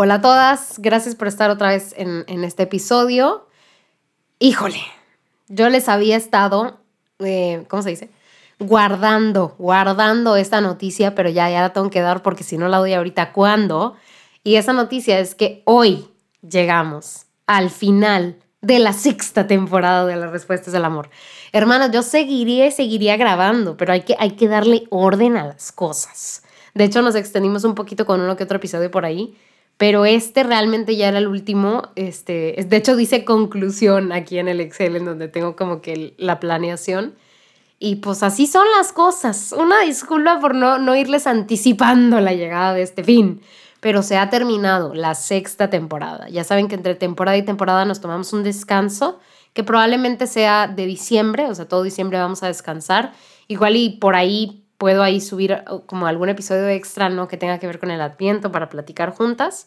Hola a todas, gracias por estar otra vez en, este episodio. Híjole, yo les había estado, eh, ¿cómo se dice? Guardando, guardando esta noticia, pero ya, ya la tengo que dar porque si no la doy ahorita, ¿cuándo? Y esa noticia es que hoy llegamos al final de la sexta temporada de las respuestas del amor. Hermanas, yo seguiría y seguiría grabando, pero hay que, hay que darle orden a las cosas. De hecho, nos extendimos un poquito con uno que otro episodio por ahí, pero este realmente ya era el último. Este, de hecho, dice conclusión aquí en el Excel, en donde tengo como que la planeación. Y pues así son las cosas. Una disculpa por no, no irles anticipando la llegada de este fin. Pero se ha terminado la sexta temporada. Ya saben que entre temporada y temporada nos tomamos un descanso, que probablemente sea de diciembre, o sea, todo diciembre vamos a descansar. Igual y por ahí puedo ahí subir uh, como algún episodio extra, ¿no? Que tenga que ver con el adviento para platicar juntas.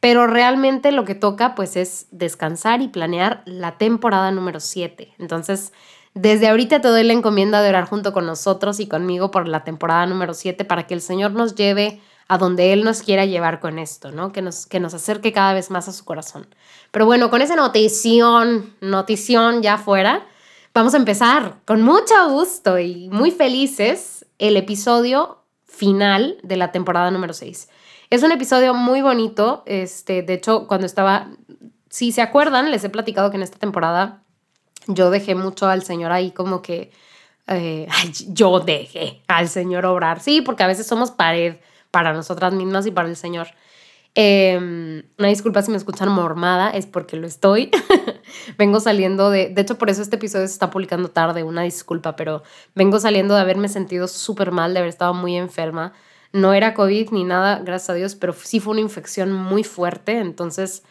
Pero realmente lo que toca pues es descansar y planear la temporada número 7. Entonces, desde ahorita te doy la encomienda de orar junto con nosotros y conmigo por la temporada número 7 para que el Señor nos lleve a donde Él nos quiera llevar con esto, ¿no? Que nos, que nos acerque cada vez más a su corazón. Pero bueno, con esa notición, notición ya fuera, vamos a empezar con mucho gusto y muy felices el episodio final de la temporada número 6. Es un episodio muy bonito, este, de hecho, cuando estaba, si se acuerdan, les he platicado que en esta temporada yo dejé mucho al Señor ahí como que, eh, yo dejé al Señor obrar, sí, porque a veces somos pared para nosotras mismas y para el Señor. Eh, una disculpa si me escuchan mormada, es porque lo estoy. vengo saliendo de, de hecho por eso este episodio se está publicando tarde, una disculpa, pero vengo saliendo de haberme sentido súper mal, de haber estado muy enferma. No era COVID ni nada, gracias a Dios, pero sí fue una infección muy fuerte, entonces,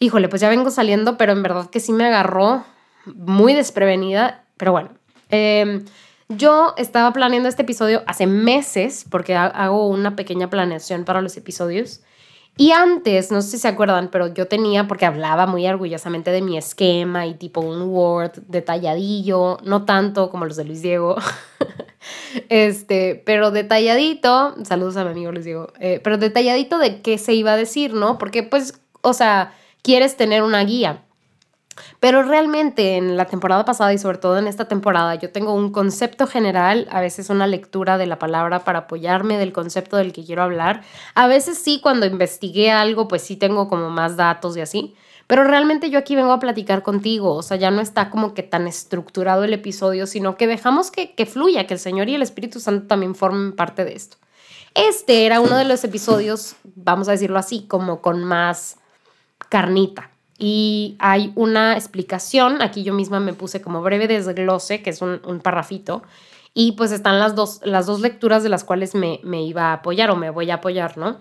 híjole, pues ya vengo saliendo, pero en verdad que sí me agarró muy desprevenida, pero bueno. Eh, yo estaba planeando este episodio hace meses, porque hago una pequeña planeación para los episodios. Y antes, no sé si se acuerdan, pero yo tenía, porque hablaba muy orgullosamente de mi esquema y tipo un Word detalladillo, no tanto como los de Luis Diego, este, pero detalladito, saludos a mi amigo Luis Diego, eh, pero detalladito de qué se iba a decir, ¿no? Porque pues, o sea, quieres tener una guía. Pero realmente en la temporada pasada y sobre todo en esta temporada yo tengo un concepto general, a veces una lectura de la palabra para apoyarme del concepto del que quiero hablar. A veces sí, cuando investigué algo, pues sí tengo como más datos y así. Pero realmente yo aquí vengo a platicar contigo, o sea, ya no está como que tan estructurado el episodio, sino que dejamos que, que fluya, que el Señor y el Espíritu Santo también formen parte de esto. Este era uno de los episodios, vamos a decirlo así, como con más carnita, y hay una explicación, aquí yo misma me puse como breve desglose, que es un, un parrafito, y pues están las dos, las dos lecturas de las cuales me, me iba a apoyar o me voy a apoyar, ¿no?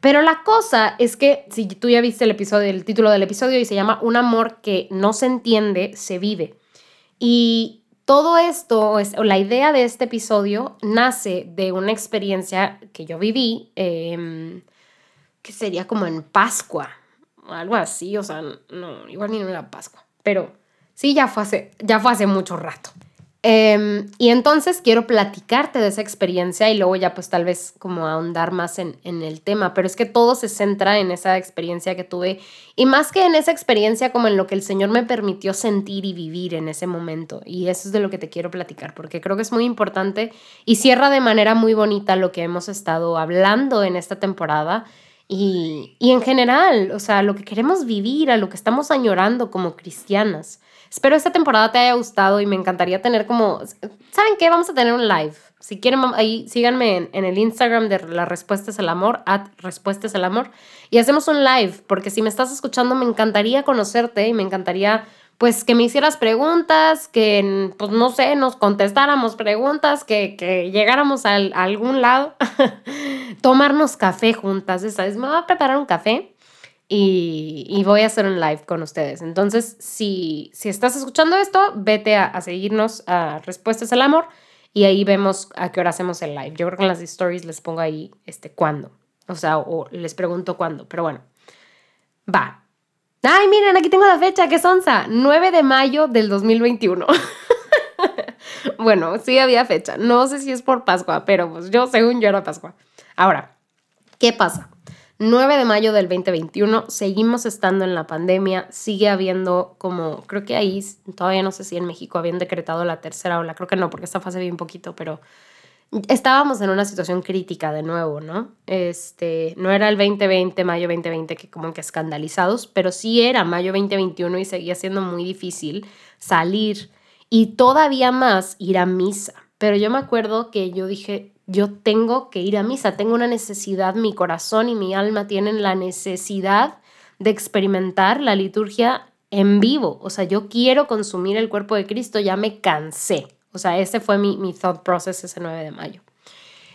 Pero la cosa es que si tú ya viste el episodio, el título del episodio y se llama Un amor que no se entiende, se vive. Y todo esto, o la idea de este episodio, nace de una experiencia que yo viví, em, que sería como en Pascua, algo así, o sea, no, igual ni en la Pascua, pero sí, ya fue hace, ya fue hace mucho rato. Em, y entonces quiero platicarte de esa experiencia y luego ya pues tal vez como ahondar más en, en, el tema, pero es que todo se centra en esa experiencia que tuve y más que en esa experiencia como en lo que el Señor me permitió sentir y vivir en ese momento. Y eso es de lo que te quiero platicar porque creo que es muy importante y cierra de manera muy bonita lo que hemos estado hablando en esta temporada y, y en general, o sea, lo que queremos vivir, a lo que estamos añorando como cristianas. Espero esta temporada te haya gustado y me encantaría tener como, ¿saben qué? Vamos a tener un live. Si quieren, ahí síganme en, el Instagram de La Respuesta es el Amor, at Respuesta es el Amor, y hacemos un live, porque si me estás escuchando me encantaría conocerte y me encantaría pues que me hicieras preguntas, que, pues no sé, nos contestáramos preguntas, que, que llegáramos a, algún lado, tomarnos café juntas, ¿sabes? Me voy a preparar un café y, y, voy a hacer un live con ustedes. Entonces, si, si estás escuchando esto, vete a, seguirnos a Respuestas al Amor y ahí vemos a qué hora hacemos el live. Yo creo que en las stories les pongo ahí este cuándo, o sea, o les pregunto cuándo, pero bueno, va. Ay, miren, aquí tengo la fecha, ¿qué sonza? 9 de mayo del 2021. bueno, sí había fecha. No sé si es por Pascua, pero pues yo, según yo, era Pascua. Ahora, ¿qué pasa? 9 de mayo del 2021, seguimos estando en la pandemia, sigue habiendo como, creo que ahí, todavía no sé si en México habían decretado la tercera ola, creo que no, porque esta fase bien poquito, pero estábamos en una situación crítica de nuevo, ¿no? Este, no era el 2020, mayo 2020, que como que escandalizados, pero sí era mayo 2021 y seguía siendo muy difícil salir y todavía más ir a misa. Pero yo me acuerdo que yo dije, yo tengo que ir a misa, tengo una necesidad, mi corazón y mi alma tienen la necesidad de experimentar la liturgia en vivo. O sea, yo quiero consumir el cuerpo de Cristo, ya me cansé. O sea, ese fue mi, mi thought process ese 9 de mayo.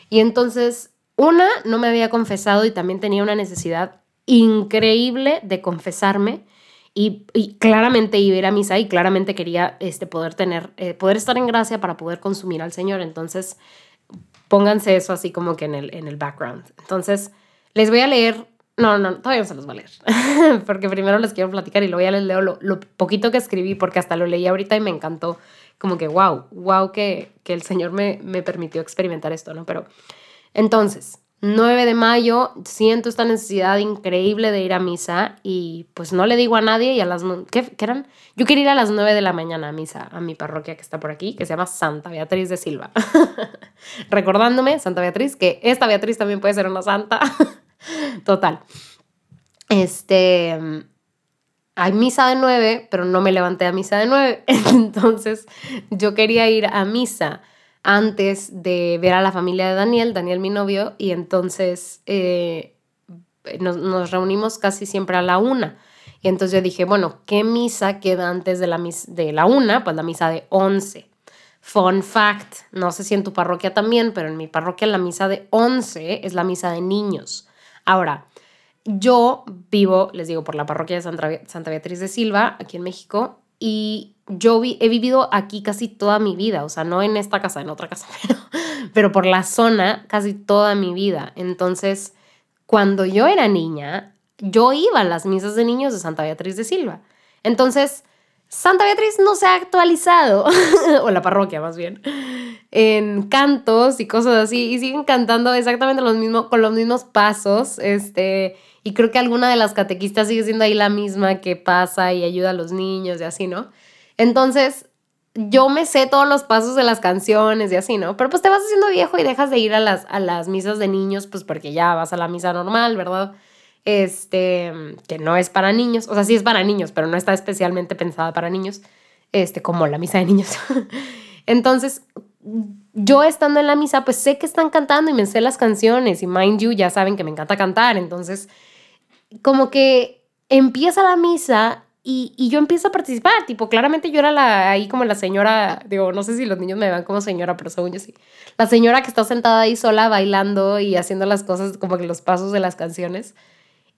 Y entonces, una, no me había confesado y también tenía una necesidad increíble de confesarme. Y, claramente iba a ir a misa y claramente quería este, poder tener, eh, poder estar en gracia para poder consumir al Señor. Entonces, pónganse eso así como que en el, en el background. Entonces, les voy a leer, no, no, todavía no se los voy a leer, porque primero les quiero platicar y luego ya les leo lo, lo, poquito que escribí, porque hasta lo leí ahorita y me encantó como que, wow, wow, que, que el Señor me, me permitió experimentar esto, ¿no? Pero entonces, 9 de mayo, siento esta necesidad increíble de ir a misa y pues no le digo a nadie y a las... ¿qué, ¿qué, eran? Yo quería ir a las 9 de la mañana a misa, a mi parroquia que está por aquí, que se llama Santa Beatriz de Silva. Recordándome, Santa Beatriz, que esta Beatriz también puede ser una santa. Total. Este hay misa de nueve, pero no me levanté a misa de nueve. Entonces yo quería ir a misa antes de ver a la familia de Daniel, Daniel mi novio, y entonces eh, nos, reunimos casi siempre a la una. Y entonces yo dije, bueno, ¿qué misa queda antes de la, de la una? Pues la misa de once. Fun fact, no sé si en tu parroquia también, pero en mi parroquia la misa de once es la misa de niños. Ahora, yo vivo, les digo, por la parroquia de Santa, Beatriz de Silva, aquí en México, y yo he vivido aquí casi toda mi vida, o sea, no en esta casa, en otra casa, pero, pero por la zona casi toda mi vida. Entonces, cuando yo era niña, yo iba a las misas de niños de Santa Beatriz de Silva. Entonces, Santa Beatriz no se ha actualizado, o la parroquia más bien, en cantos y cosas así, y siguen cantando exactamente los mismos, con los mismos pasos, este, y creo que alguna de las catequistas sigue siendo ahí la misma que pasa y ayuda a los niños y así, ¿no? Entonces, yo me sé todos los pasos de las canciones y así, ¿no? Pero pues te vas haciendo viejo y dejas de ir a las, a las misas de niños, pues porque ya vas a la misa normal, ¿verdad? Este, que no es para niños, o sea, sí es para niños, pero no está especialmente pensada para niños, este, como la misa de niños. Entonces, yo estando en la misa, pues sé que están cantando y me sé las canciones y mind you, ya saben que me encanta cantar, entonces como que empieza la misa y, y, yo empiezo a participar, tipo, claramente yo era la, ahí como la señora, digo, no sé si los niños me ven como señora, pero según yo sí, la señora que está sentada ahí sola bailando y haciendo las cosas como que los pasos de las canciones.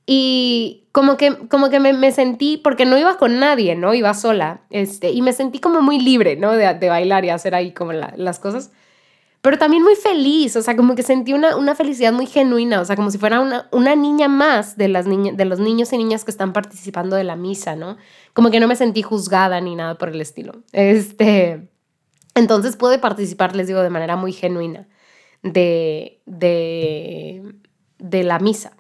Y como que, como que me, sentí, porque no iba con nadie, ¿no? Iba sola, este, y me sentí como muy libre, ¿no? De, de bailar y hacer ahí como las cosas pero también muy feliz, o sea, como que sentí una, una felicidad muy genuina, o sea, como si fuera una, una niña más de, las de los niños y niñas que están participando de la misa, ¿no? Como que no me sentí juzgada ni nada por el estilo. Este, entonces pude participar, les digo, de manera muy genuina de, de, de la misa.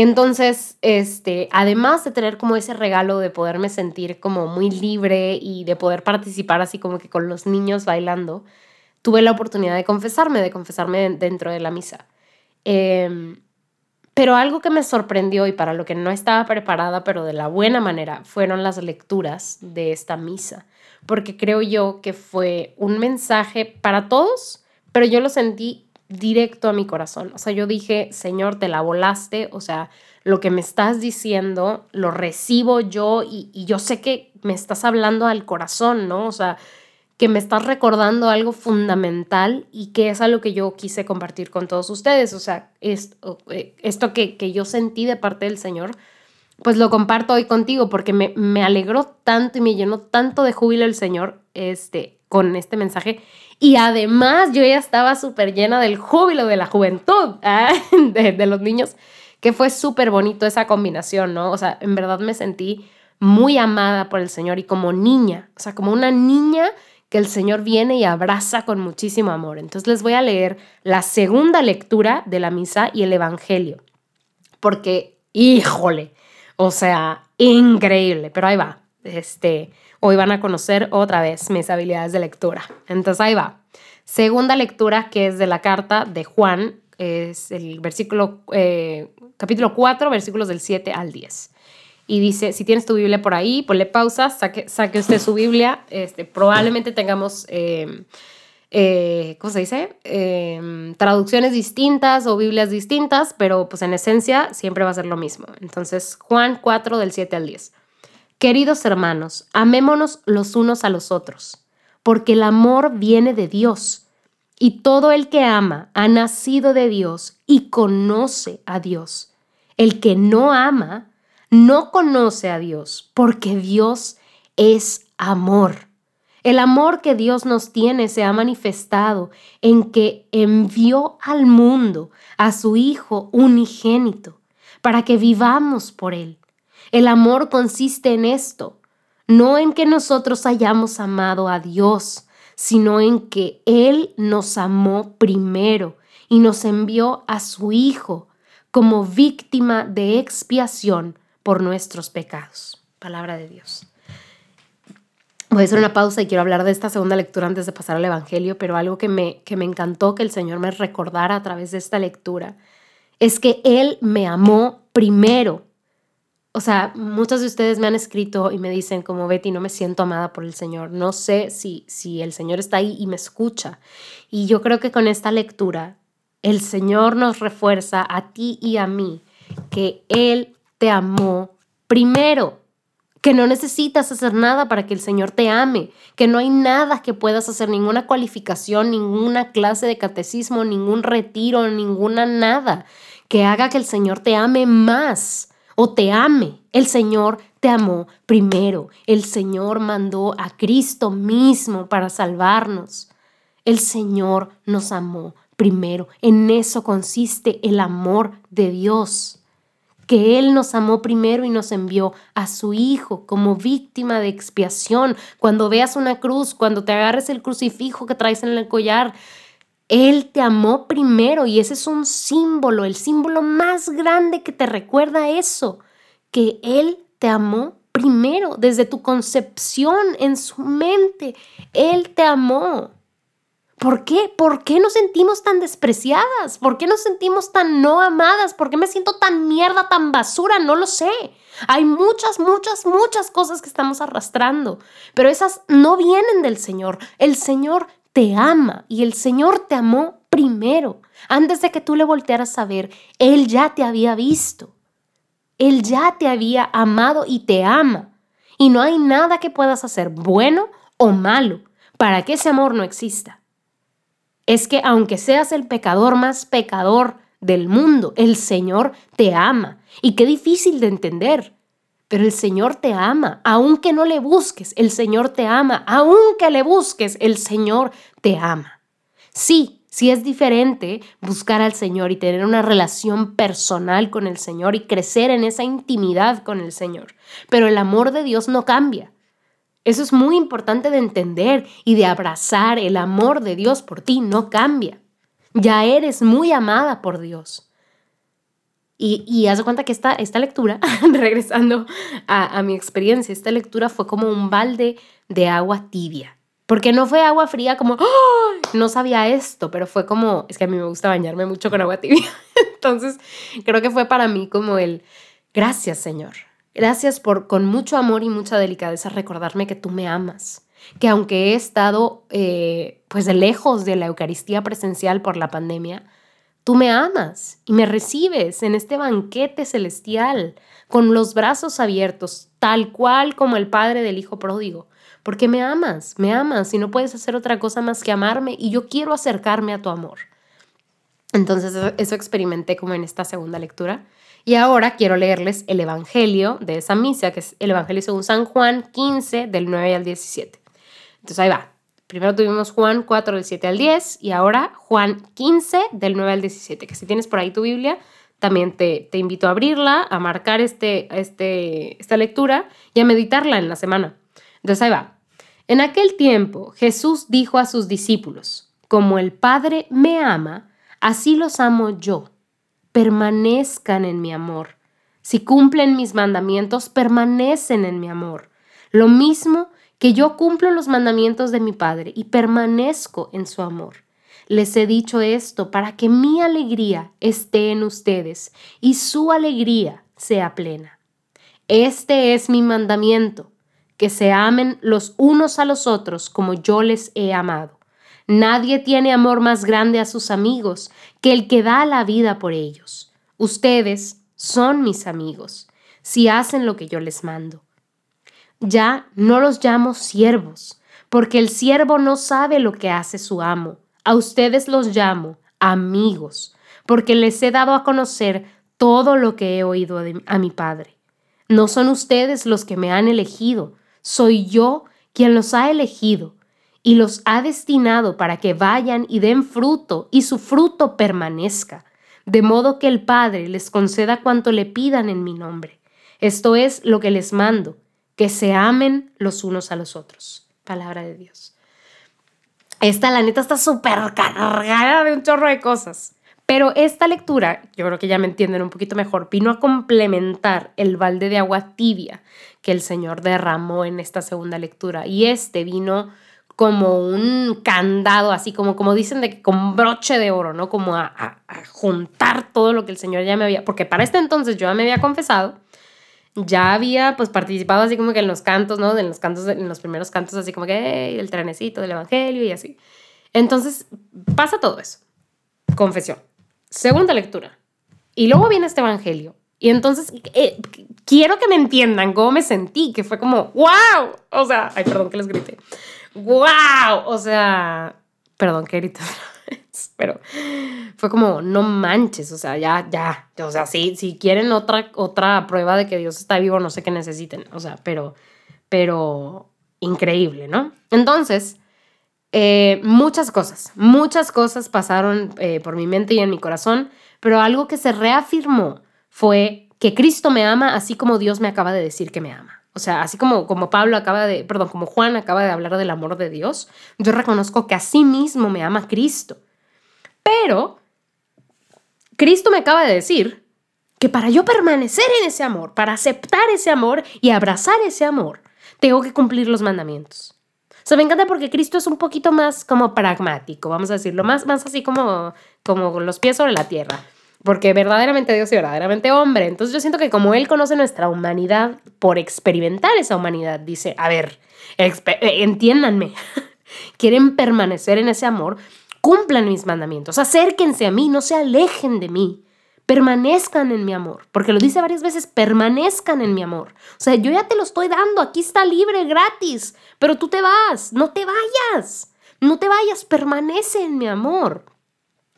Entonces, este, además de tener como ese regalo de poderme sentir como muy libre y de poder participar así como que con los niños bailando, tuve la oportunidad de confesarme, de confesarme dentro de la misa. Em, pero algo que me sorprendió y para lo que no estaba preparada, pero de la buena manera, fueron las lecturas de esta misa, porque creo yo que fue un mensaje para todos, pero yo lo sentí directo a mi corazón. O sea, yo dije, Señor, te la volaste, o sea, lo que me estás diciendo lo recibo yo y, y yo sé que me estás hablando al corazón, ¿no? O sea, que me estás recordando algo fundamental y que es algo que yo quise compartir con todos ustedes. O sea, esto, eh, esto que, que yo sentí de parte del Señor, pues lo comparto hoy contigo porque me, me alegró tanto y me llenó tanto de júbilo el Señor este, con este mensaje. Y además yo ya estaba súper llena del júbilo de la juventud, ¿ah? de, de los niños, que fue súper bonito esa combinación, ¿no? O sea, en verdad me sentí muy amada por el Señor y como niña, o sea, como una niña que el Señor viene y abraza con muchísimo amor. Entonces les voy a leer la segunda lectura de la misa y el Evangelio, porque, híjole, o sea, increíble, pero ahí va. Este, hoy van a conocer otra vez mis habilidades de lectura. Entonces ahí va. Segunda lectura que es de la carta de Juan, es el versículo, eh, capítulo 4, versículos del 7 al 10 y dice, si tienes tu Biblia por ahí, ponle pausa, saque, saque usted su Biblia, este, probablemente tengamos, eh, eh, ¿cómo se dice? Em, traducciones distintas o Biblias distintas, pero pues en esencia siempre va a ser lo mismo. Entonces, Juan 4 del 7 al 10. Queridos hermanos, amémonos los unos a los otros, porque el amor viene de Dios, y todo el que ama ha nacido de Dios y conoce a Dios. El que no ama, no conoce a Dios, porque Dios es amor. El amor que Dios nos tiene se ha manifestado en que envió al mundo a su Hijo unigénito para que vivamos por Él. El amor consiste en esto, no en que nosotros hayamos amado a Dios, sino en que Él nos amó primero y nos envió a su Hijo como víctima de expiación por nuestros pecados. Palabra de Dios. Voy a hacer una pausa y quiero hablar de esta segunda lectura antes de pasar al Evangelio, pero algo que me, que me encantó que el Señor me recordara a través de esta lectura es que Él me amó primero. O sea, muchos de ustedes me han escrito y me dicen como Betty, no me siento amada por el Señor. No sé si, si el Señor está ahí y me escucha. Y yo creo que con esta lectura el Señor nos refuerza a ti y a mí que Él te amó primero, que no necesitas hacer nada para que el Señor te ame, que no hay nada que puedas hacer, ninguna cualificación, ninguna clase de catecismo, ningún retiro, ninguna nada que haga que el Señor te ame más o te ame. El Señor te amó primero. El Señor mandó a Cristo mismo para salvarnos. El Señor nos amó primero. En eso consiste el amor de Dios que Él nos amó primero y nos envió a su Hijo como víctima de expiación. Cuando veas una cruz, cuando te agarres el crucifijo que traes en el collar, Él te amó primero y ese es un símbolo, el símbolo más grande que te recuerda eso, que Él te amó primero, desde tu concepción en su mente. Él te amó. ¿Por qué? ¿Por qué nos sentimos tan despreciadas? ¿Por qué nos sentimos tan no amadas? ¿Por qué me siento tan mierda, tan basura? No lo sé. Hay muchas, muchas, muchas cosas que estamos arrastrando, pero esas no vienen del Señor. El Señor te ama y el Señor te amó primero. Antes de que tú le voltearas a ver, Él ya te había visto. Él ya te había amado y te ama. Y no hay nada que puedas hacer, bueno o malo, para que ese amor no exista es que aunque seas el pecador más pecador del mundo, el Señor te ama. Y qué difícil de entender. Pero el Señor te ama, aunque no le busques, el Señor te ama, aunque le busques, el Señor te ama. Sí, sí es diferente buscar al Señor y tener una relación personal con el Señor y crecer en esa intimidad con el Señor, pero el amor de Dios no cambia. Eso es muy importante de entender y de abrazar. El amor de Dios por ti no cambia. Ya eres muy amada por Dios. Y, y haz de cuenta que esta, esta lectura, regresando a, mi experiencia, esta lectura fue como un balde de agua tibia. Porque no fue agua fría como, no sabía esto, pero fue como, es que a mí me gusta bañarme mucho con agua tibia. Entonces, creo que fue para mí como el, gracias Señor, Gracias por con mucho amor y mucha delicadeza recordarme que tú me amas, que aunque he estado eh, pues lejos de la Eucaristía presencial por la pandemia, Tú me amas y me recibes en este banquete celestial con los brazos abiertos, tal cual como el padre del hijo pródigo. Porque me amas, me amas y no puedes hacer otra cosa más que amarme y yo quiero acercarme a tu amor. Entonces eso experimenté como en esta segunda lectura. Y ahora quiero leerles el Evangelio de esa misa, que es el Evangelio según San Juan 15, del 9 al 17. Entonces ahí va. Primero tuvimos Juan 4 del 7 al 10 y ahora Juan 15 del 9 al 17, que si tienes por ahí tu Biblia, también te, te invito a abrirla, a marcar este, este, esta lectura y a meditarla en la semana. Entonces ahí va. En aquel tiempo Jesús dijo a sus discípulos, como el Padre me ama, así los amo yo. Permanezcan en mi amor. Si cumplen mis mandamientos, permanecen en mi amor. Lo mismo que yo cumplo los mandamientos de mi Padre y permanezco en su amor. Les he dicho esto para que mi alegría esté en ustedes y su alegría sea plena. Este es mi mandamiento, que se amen los unos a los otros como yo les he amado. Nadie tiene amor más grande a sus amigos que el que da la vida por ellos. Ustedes son mis amigos, si hacen lo que yo les mando. Ya no los llamo siervos, porque el siervo no sabe lo que hace su amo. A ustedes los llamo amigos, porque les he dado a conocer todo lo que he oído a mi Padre. No son ustedes los que me han elegido, soy yo quien los ha elegido y los ha destinado para que vayan y den fruto y su fruto permanezca, de modo que el Padre les conceda cuanto le pidan en mi nombre. Esto es lo que les mando, que se amen los unos a los otros. Palabra de Dios. Esta, la neta, está súper cargada de un chorro de cosas. Pero esta lectura, yo creo que ya me entienden un poquito mejor, vino a complementar el balde de agua tibia que el Señor derramó en esta segunda lectura. Y este vino como un candado, así como, como dicen, de con broche de oro, ¿no? Como a, a juntar todo lo que el Señor ya me había, porque para este entonces yo ya me había confesado ya había pues participado así como que en los cantos, ¿no? En los cantos, en los primeros cantos así como que el trenecito del evangelio y así. Entonces pasa todo eso. Confesión. Segunda lectura. Y luego viene este evangelio. Y entonces eh, quiero que me entiendan cómo me sentí, que fue como, wow. O sea, ay, perdón que les grité. Wow. O sea, perdón que grité pero fue como, no manches, o sea, ya, ya, o sea, sí, si quieren otra, otra prueba de que Dios está vivo, no sé qué necesiten, o sea, pero, pero increíble, ¿no? Entonces, eh, muchas cosas, muchas cosas pasaron eh, por mi mente y en mi corazón, pero algo que se reafirmó fue que Cristo me ama así como Dios me acaba de decir que me ama. O sea, así como, como Pablo acaba de, perdón, como Juan acaba de hablar del amor de Dios, yo reconozco que así mismo me ama Cristo. Pero Cristo me acaba de decir que para yo permanecer en ese amor, para aceptar ese amor y abrazar ese amor, tengo que cumplir los mandamientos. O sea, me encanta porque Cristo es un poquito más como pragmático, vamos a decirlo, más, más así como, como los pies sobre la tierra. Porque verdaderamente Dios y verdaderamente hombre. Entonces yo siento que como Él conoce nuestra humanidad por experimentar esa humanidad, dice, a ver, eh, entiéndanme, quieren permanecer en ese amor, cumplan mis mandamientos, acérquense a mí, no se alejen de mí, permanezcan en mi amor, porque lo dice varias veces, permanezcan en mi amor. O sea, yo ya te lo estoy dando, aquí está libre, gratis, pero tú te vas, no te vayas, no te vayas, permanece en mi amor.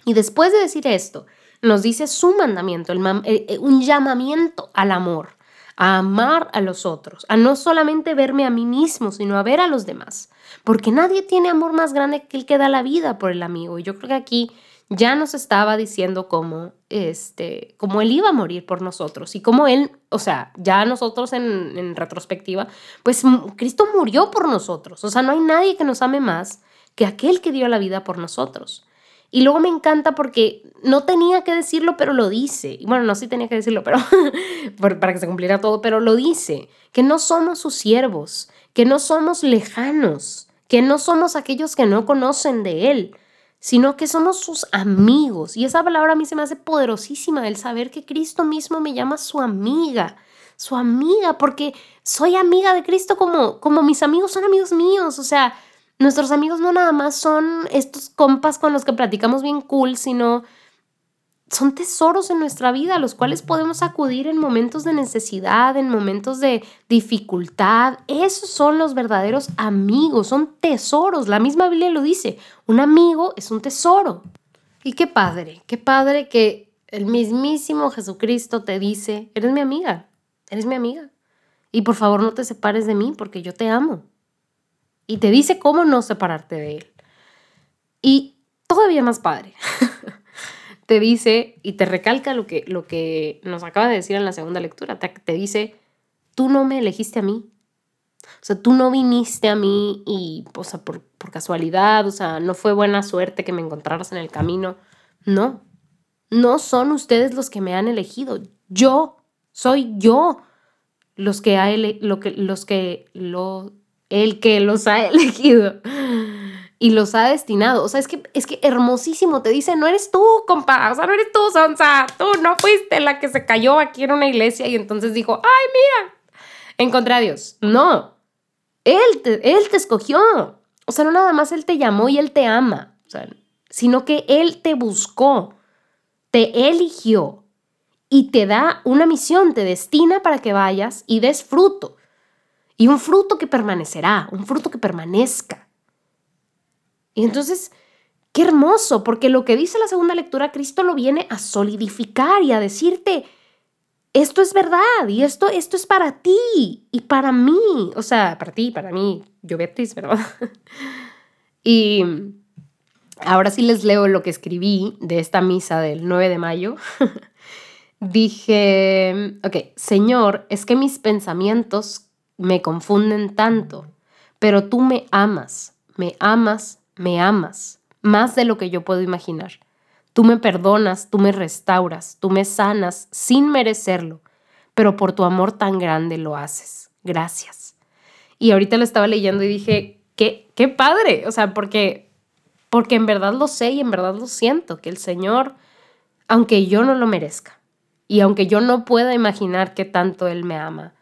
Y después de decir esto, nos dice su mandamiento, eh, eh, un llamamiento al amor, a amar a los otros, a no solamente verme a mí mismo, sino a ver a los demás porque nadie tiene amor más grande que el que da la vida por el amigo. Y yo creo que aquí ya nos estaba diciendo cómo, este, cómo él iba a morir por nosotros y cómo él, o sea, ya nosotros en, en retrospectiva, pues Cristo murió por nosotros. O sea, no hay nadie que nos ame más que aquel que dio la vida por nosotros. Y luego me encanta porque no tenía que decirlo, pero lo dice. Y bueno, no sí tenía que decirlo, pero para que se cumpliera todo, pero lo dice, que no somos sus siervos, que no somos lejanos, que no somos aquellos que no conocen de Él, sino que somos sus amigos. Y esa palabra a mí se me hace poderosísima, el saber que Cristo mismo me llama su amiga, su amiga, porque soy amiga de Cristo como, como mis amigos son amigos míos. O sea, nuestros amigos no nada más son estos compas con los que platicamos bien cool, sino son tesoros en nuestra vida, a los cuales podemos acudir en momentos de necesidad, en momentos de dificultad. Esos son los verdaderos amigos, son tesoros. La misma Biblia lo dice, un amigo es un tesoro. Y qué padre, qué padre que el mismísimo Jesucristo te dice, eres mi amiga, eres mi amiga. Y por favor no te separes de mí porque yo te amo. Y te dice cómo no separarte de él. Y todavía más padre. te dice y te recalca lo que, lo que nos acaba de decir en la segunda lectura. Te, dice, tú no me elegiste a mí. O sea, tú no viniste a mí y, o sea, por, por casualidad, o sea, no fue buena suerte que me encontraras en el camino. No, no son ustedes los que me han elegido. Yo, soy yo los que lo que, los que lo, el que los ha elegido y los ha destinado. O sea, es que, es que hermosísimo, te dice, no eres tú, compa, o sea, no eres tú, Sonsa, tú no fuiste la que se cayó aquí en una iglesia y entonces dijo, ay, mira, encontré a Dios. No, Él te, él te escogió. O sea, no nada más Él te llamó y Él te ama, o sea, sino que Él te buscó, te eligió y te da una misión, te destina para que vayas y des fruto. Y un fruto que permanecerá, un fruto que permanezca. Y entonces, qué hermoso, porque lo que dice la segunda lectura, Cristo lo viene a solidificar y a decirte, esto es verdad y esto, esto es para ti y para mí, o sea, para ti, para mí, yo Beatriz, ¿verdad? y ahora sí les leo lo que escribí de esta misa del 9 de mayo. Dije, ok, Señor, es que mis pensamientos me confunden tanto, pero tú me amas, me amas me amas más de lo que yo puedo imaginar. Tú me perdonas, tú me restauras, tú me sanas sin merecerlo, pero por tu amor tan grande lo haces. Gracias. Y ahorita lo estaba leyendo y dije, qué, qué padre, o sea, porque, porque en verdad lo sé y en verdad lo siento, que el Señor, aunque yo no lo merezca y aunque yo no pueda imaginar que tanto Él me ama,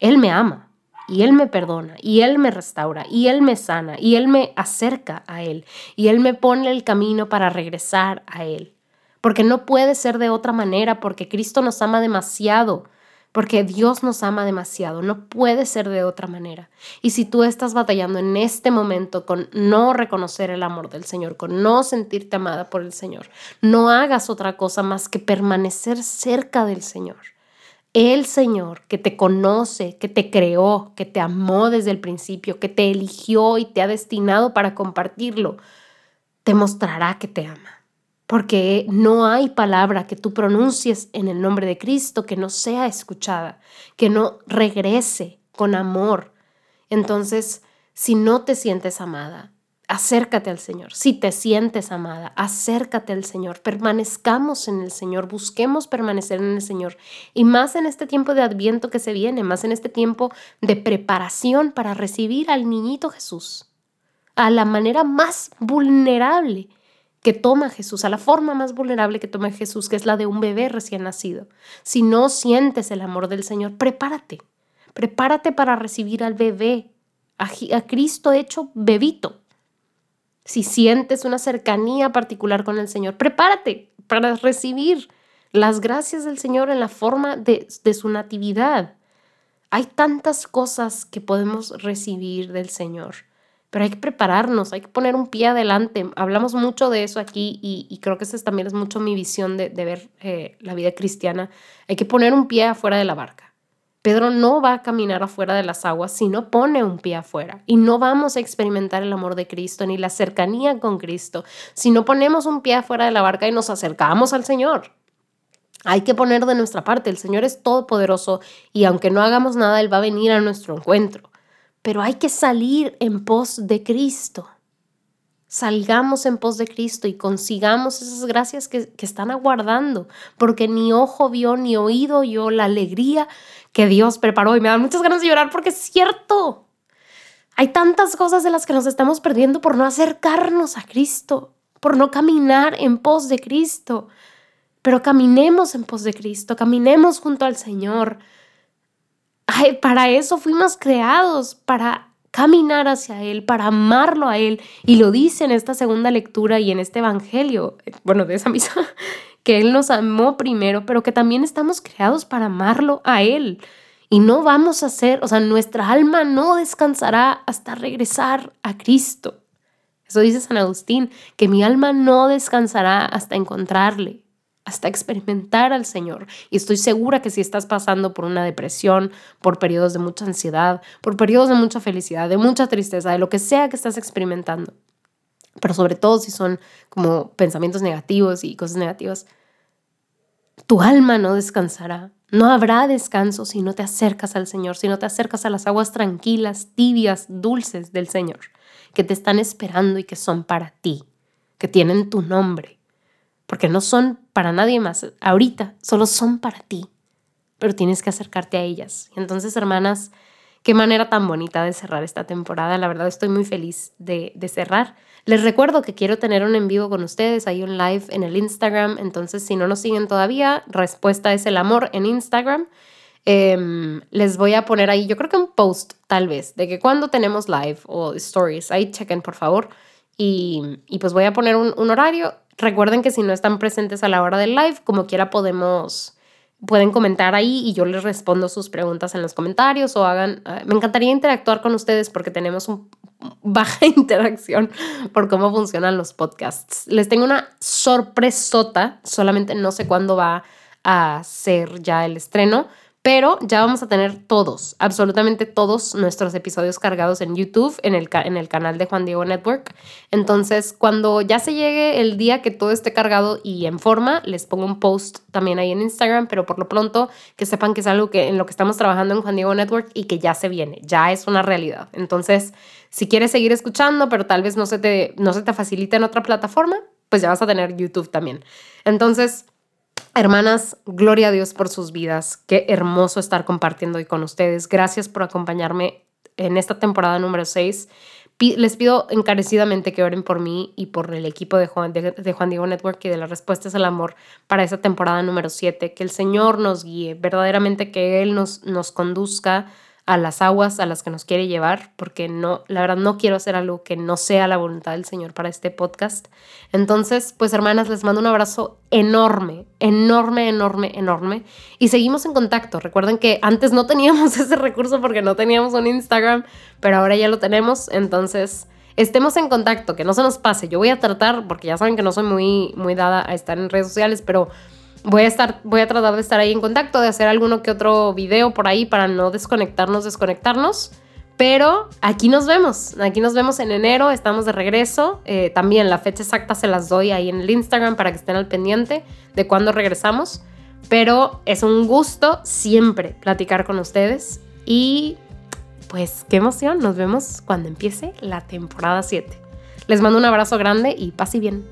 Él me ama y Él me perdona, y Él me restaura, y Él me sana, y Él me acerca a Él, y Él me pone el camino para regresar a Él. Porque no puede ser de otra manera, porque Cristo nos ama demasiado, porque Dios nos ama demasiado, no puede ser de otra manera. Y si tú estás batallando en este momento con no reconocer el amor del Señor, con no sentirte amada por el Señor, no hagas otra cosa más que permanecer cerca del Señor el Señor que te conoce, que te creó, que te amó desde el principio, que te eligió y te ha destinado para compartirlo, te mostrará que te ama. Porque no hay palabra que tú pronuncies en el nombre de Cristo que no sea escuchada, que no regrese con amor. Entonces, si no te sientes amada, acércate al Señor. Si te sientes amada, acércate al Señor. Permanezcamos en el Señor, busquemos permanecer en el Señor. Y más en este tiempo de adviento que se viene, más en este tiempo de preparación para recibir al niñito Jesús, a la manera más vulnerable que toma Jesús, a la forma más vulnerable que toma Jesús, que es la de un bebé recién nacido. Si no sientes el amor del Señor, prepárate. Prepárate para recibir al bebé, a, a Cristo hecho bebito si sientes una cercanía particular con el Señor, prepárate para recibir las gracias del Señor en la forma de, su natividad. Hay tantas cosas que podemos recibir del Señor, pero hay que prepararnos, hay que poner un pie adelante. Hablamos mucho de eso aquí y, creo que esa también es mucho mi visión de, ver eh, la vida cristiana. Hay que poner un pie afuera de la barca. Pedro no va a caminar afuera de las aguas si no pone un pie afuera. Y no vamos a experimentar el amor de Cristo ni la cercanía con Cristo si no ponemos un pie afuera de la barca y nos acercamos al Señor. Hay que poner de nuestra parte. El Señor es todopoderoso y aunque no hagamos nada, Él va a venir a nuestro encuentro. Pero hay que salir en pos de Cristo salgamos en pos de Cristo y consigamos esas gracias que, están aguardando, porque ni ojo vio ni oído oyó la alegría que Dios preparó y me dan muchas ganas de llorar porque es cierto. Hay tantas cosas de las que nos estamos perdiendo por no acercarnos a Cristo, por no caminar en pos de Cristo. Pero caminemos en pos de Cristo, caminemos junto al Señor. Ay, para eso fuimos creados, para caminar hacia Él, para amarlo a Él. Y lo dice en esta segunda lectura y en este Evangelio, bueno, de esa misa, que Él nos amó primero, pero que también estamos creados para amarlo a Él. Y no vamos a ser, o sea, nuestra alma no descansará hasta regresar a Cristo. Eso dice San Agustín, que mi alma no descansará hasta encontrarle, hasta experimentar al Señor. Y estoy segura que si estás pasando por una depresión, por periodos de mucha ansiedad, por periodos de mucha felicidad, de mucha tristeza, de lo que sea que estás experimentando, pero sobre todo si son como pensamientos negativos y cosas negativas, tu alma no descansará. No habrá descanso si no te acercas al Señor, si no te acercas a las aguas tranquilas, tibias, dulces del Señor que te están esperando y que son para ti, que tienen tu nombre, porque no son para nadie más. Ahorita solo son para ti, pero tienes que acercarte a ellas. Entonces, hermanas, qué manera tan bonita de cerrar esta temporada. La verdad estoy muy feliz de, de cerrar. Les recuerdo que quiero tener un en vivo con ustedes, hay un live en el Instagram, entonces si no nos siguen todavía, respuesta es el amor en Instagram. Em, les voy a poner ahí, yo creo que un post tal vez, de que cuando tenemos live o stories, ahí chequen por favor. Y, y pues voy a poner un, un, horario. Recuerden que si no están presentes a la hora del live, como quiera podemos, pueden comentar ahí y yo les respondo sus preguntas en los comentarios o hagan, uh, me encantaría interactuar con ustedes porque tenemos un, baja interacción por cómo funcionan los podcasts. Les tengo una sorpresota, solamente no sé cuándo va a ser ya el estreno, pero ya vamos a tener todos, absolutamente todos nuestros episodios cargados en YouTube, en el, en el canal de Juan Diego Network. Entonces, cuando ya se llegue el día que todo esté cargado y en forma, les pongo un post también ahí en Instagram, pero por lo pronto que sepan que es algo que en lo que estamos trabajando en Juan Diego Network y que ya se viene, ya es una realidad. Entonces, si quieres seguir escuchando, pero tal vez no se te, no se te facilite en otra plataforma, pues ya vas a tener YouTube también. Entonces, Hermanas, gloria a Dios por sus vidas. Qué hermoso estar compartiendo hoy con ustedes. Gracias por acompañarme en esta temporada número 6. Les pido encarecidamente que oren por mí y por el equipo de Juan, Diego Network y de las respuestas al amor para esta temporada número 7. Que el Señor nos guíe, verdaderamente que Él nos, nos conduzca a las aguas a las que nos quiere llevar, porque no, la verdad no quiero hacer algo que no sea la voluntad del Señor para este podcast. Entonces, pues hermanas, les mando un abrazo enorme, enorme, enorme, enorme. Y seguimos en contacto. Recuerden que antes no teníamos ese recurso porque no teníamos un Instagram, pero ahora ya lo tenemos. Entonces, estemos en contacto, que no se nos pase. Yo voy a tratar, porque ya saben que no soy muy, muy dada a estar en redes sociales, pero voy a estar, voy a tratar de estar ahí en contacto, de hacer alguno que otro video por ahí para no desconectarnos, desconectarnos. Pero aquí nos vemos, aquí nos vemos en enero, estamos de regreso. Eh, también la fecha exacta se las doy ahí en el Instagram para que estén al pendiente de cuándo regresamos. Pero es un gusto siempre platicar con ustedes y pues qué emoción, nos vemos cuando empiece la temporada 7. Les mando un abrazo grande y paz bien.